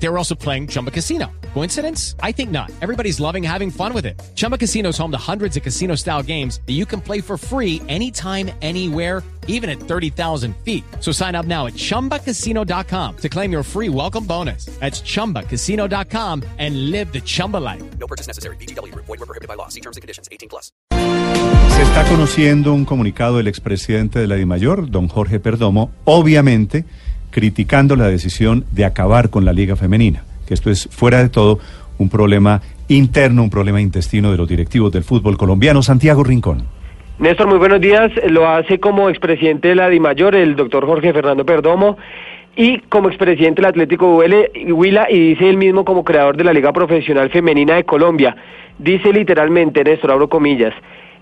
They were also playing Chumba Casino. Coincidence? I think not. Everybody's loving having fun with it. Chumba Casino is home to hundreds of casino style games that you can play for free anytime, anywhere, even at 30,000 feet. So sign up now at chumbacasino.com to claim your free welcome bonus. That's chumbacasino.com and live the Chumba life. No purchase necessary. BGW. Void were prohibited by law. See terms and conditions. 18 plus. Se está conociendo un comunicado del expresidente de la DIMAYOR, don Jorge Perdomo, obviamente criticando la decisión de acabar con la Liga Femenina, que esto es fuera de todo un problema interno, un problema intestino de los directivos del fútbol colombiano. Santiago Rincón. Néstor, muy buenos días. Lo hace como expresidente de la DIMAYOR, el doctor Jorge Fernando Perdomo, y como expresidente del Atlético Huila, y dice él mismo como creador de la Liga Profesional Femenina de Colombia. Dice literalmente, Néstor, abro comillas,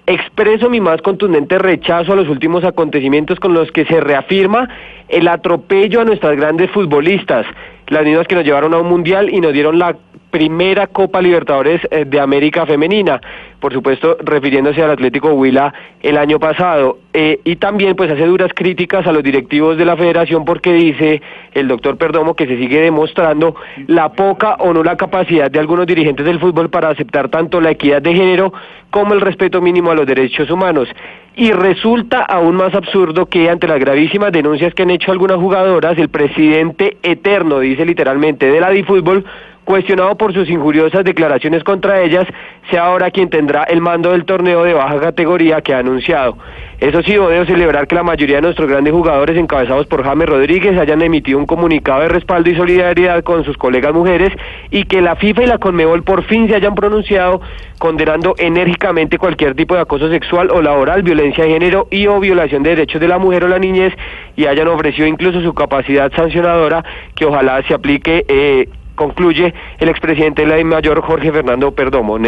expreso mi más contundente rechazo a los últimos acontecimientos con los que se reafirma el atropello a nuestras grandes futbolistas, las mismas que nos llevaron a un mundial y nos dieron la primera Copa Libertadores eh, de América Femenina, por supuesto refiriéndose al Atlético Huila el año pasado. Eh, y también pues hace duras críticas a los directivos de la federación porque dice el doctor Perdomo que se sigue demostrando la poca o no la capacidad de algunos dirigentes del fútbol para aceptar tanto la equidad de género como el respeto mínimo a los derechos humanos. Y resulta aún más absurdo que ante las gravísimas denuncias que han hecho algunas jugadoras, el presidente eterno, dice literalmente, de la DiFútbol, cuestionado por sus injuriosas declaraciones contra ellas, sea ahora quien tendrá el mando del torneo de baja categoría que ha anunciado. Eso sí, debo celebrar que la mayoría de nuestros grandes jugadores, encabezados por James Rodríguez, hayan emitido un comunicado de respaldo y solidaridad con sus colegas mujeres y que la FIFA y la Conmebol por fin se hayan pronunciado condenando enérgicamente cualquier tipo de acoso sexual o laboral, violencia de género y o violación de derechos de la mujer o la niñez y hayan ofrecido incluso su capacidad sancionadora que ojalá se aplique. Eh, concluye el expresidente de la mayor Jorge Fernando Perdomo.